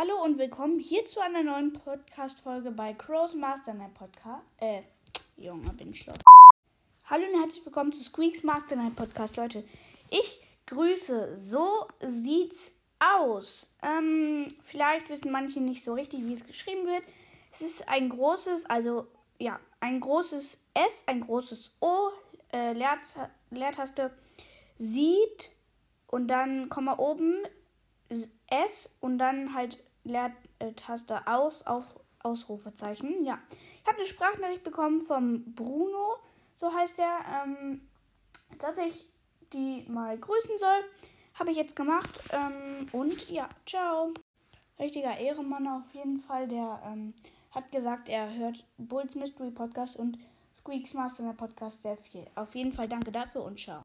Hallo und willkommen hier zu einer neuen Podcast-Folge bei Crows Masternight Podcast. Äh, Junge, bin ich schlau. Hallo und herzlich willkommen zu Squeaks Masternight Podcast, Leute. Ich grüße, so sieht's aus. Ähm, vielleicht wissen manche nicht so richtig, wie es geschrieben wird. Es ist ein großes, also ja, ein großes S, ein großes O, äh, Leerta Leertaste, sieht und dann Komma oben S und dann halt Leertaste aus, auf Ausrufezeichen. Ja, ich habe eine Sprachnachricht bekommen vom Bruno, so heißt er, ähm, dass ich die mal grüßen soll. Habe ich jetzt gemacht. Ähm, und ja, ciao. Richtiger Ehrenmann auf jeden Fall. Der ähm, hat gesagt, er hört Bulls Mystery Podcast und Squeaks Master Podcast sehr viel. Auf jeden Fall danke dafür und ciao.